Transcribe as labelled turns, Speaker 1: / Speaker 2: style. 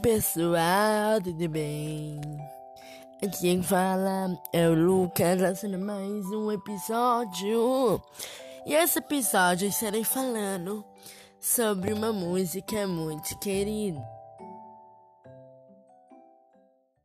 Speaker 1: pessoal, tudo bem? Aqui quem fala é o Lucas, trazendo mais um episódio. E esse episódio eu estarei falando sobre uma música muito querida.